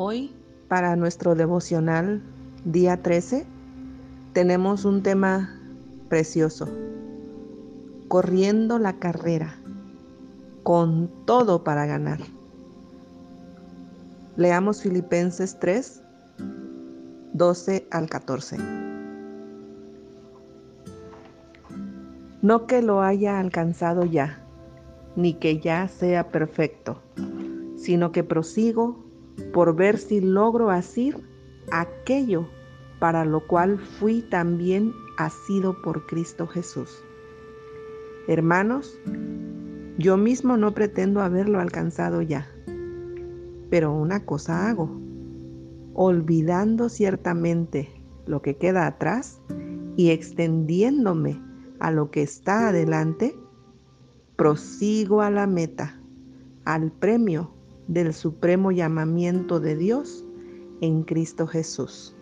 Hoy, para nuestro devocional día 13, tenemos un tema precioso. Corriendo la carrera, con todo para ganar. Leamos Filipenses 3, 12 al 14. No que lo haya alcanzado ya, ni que ya sea perfecto, sino que prosigo por ver si logro asir aquello para lo cual fui también asido por Cristo Jesús. Hermanos, yo mismo no pretendo haberlo alcanzado ya, pero una cosa hago, olvidando ciertamente lo que queda atrás y extendiéndome a lo que está adelante, prosigo a la meta, al premio del supremo llamamiento de Dios en Cristo Jesús.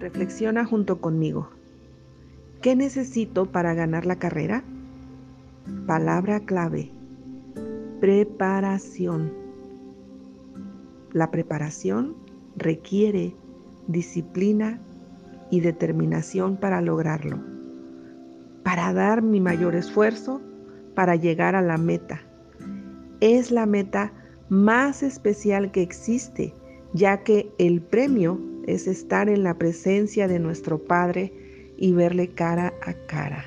Reflexiona junto conmigo. ¿Qué necesito para ganar la carrera? Palabra clave. Preparación. La preparación requiere disciplina y determinación para lograrlo, para dar mi mayor esfuerzo para llegar a la meta. Es la meta más especial que existe, ya que el premio es estar en la presencia de nuestro Padre y verle cara a cara.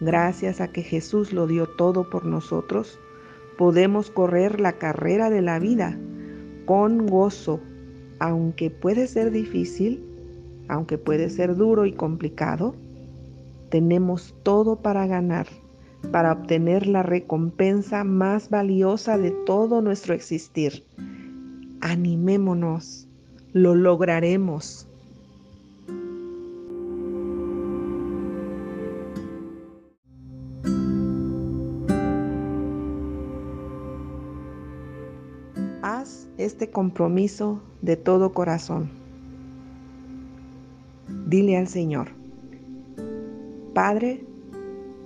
Gracias a que Jesús lo dio todo por nosotros, podemos correr la carrera de la vida con gozo, aunque puede ser difícil, aunque puede ser duro y complicado, tenemos todo para ganar, para obtener la recompensa más valiosa de todo nuestro existir. Animémonos, lo lograremos. Haz este compromiso de todo corazón. Dile al Señor, Padre,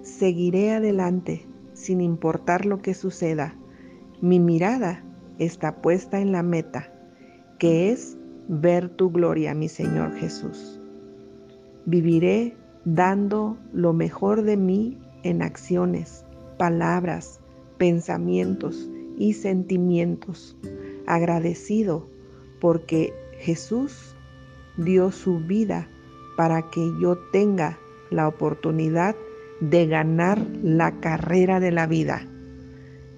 seguiré adelante sin importar lo que suceda. Mi mirada está puesta en la meta, que es ver tu gloria, mi Señor Jesús. Viviré dando lo mejor de mí en acciones, palabras, pensamientos y sentimientos, agradecido porque Jesús dio su vida para que yo tenga la oportunidad de ganar la carrera de la vida.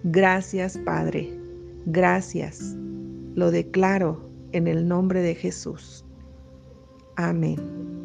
Gracias Padre, gracias. Lo declaro en el nombre de Jesús. Amén.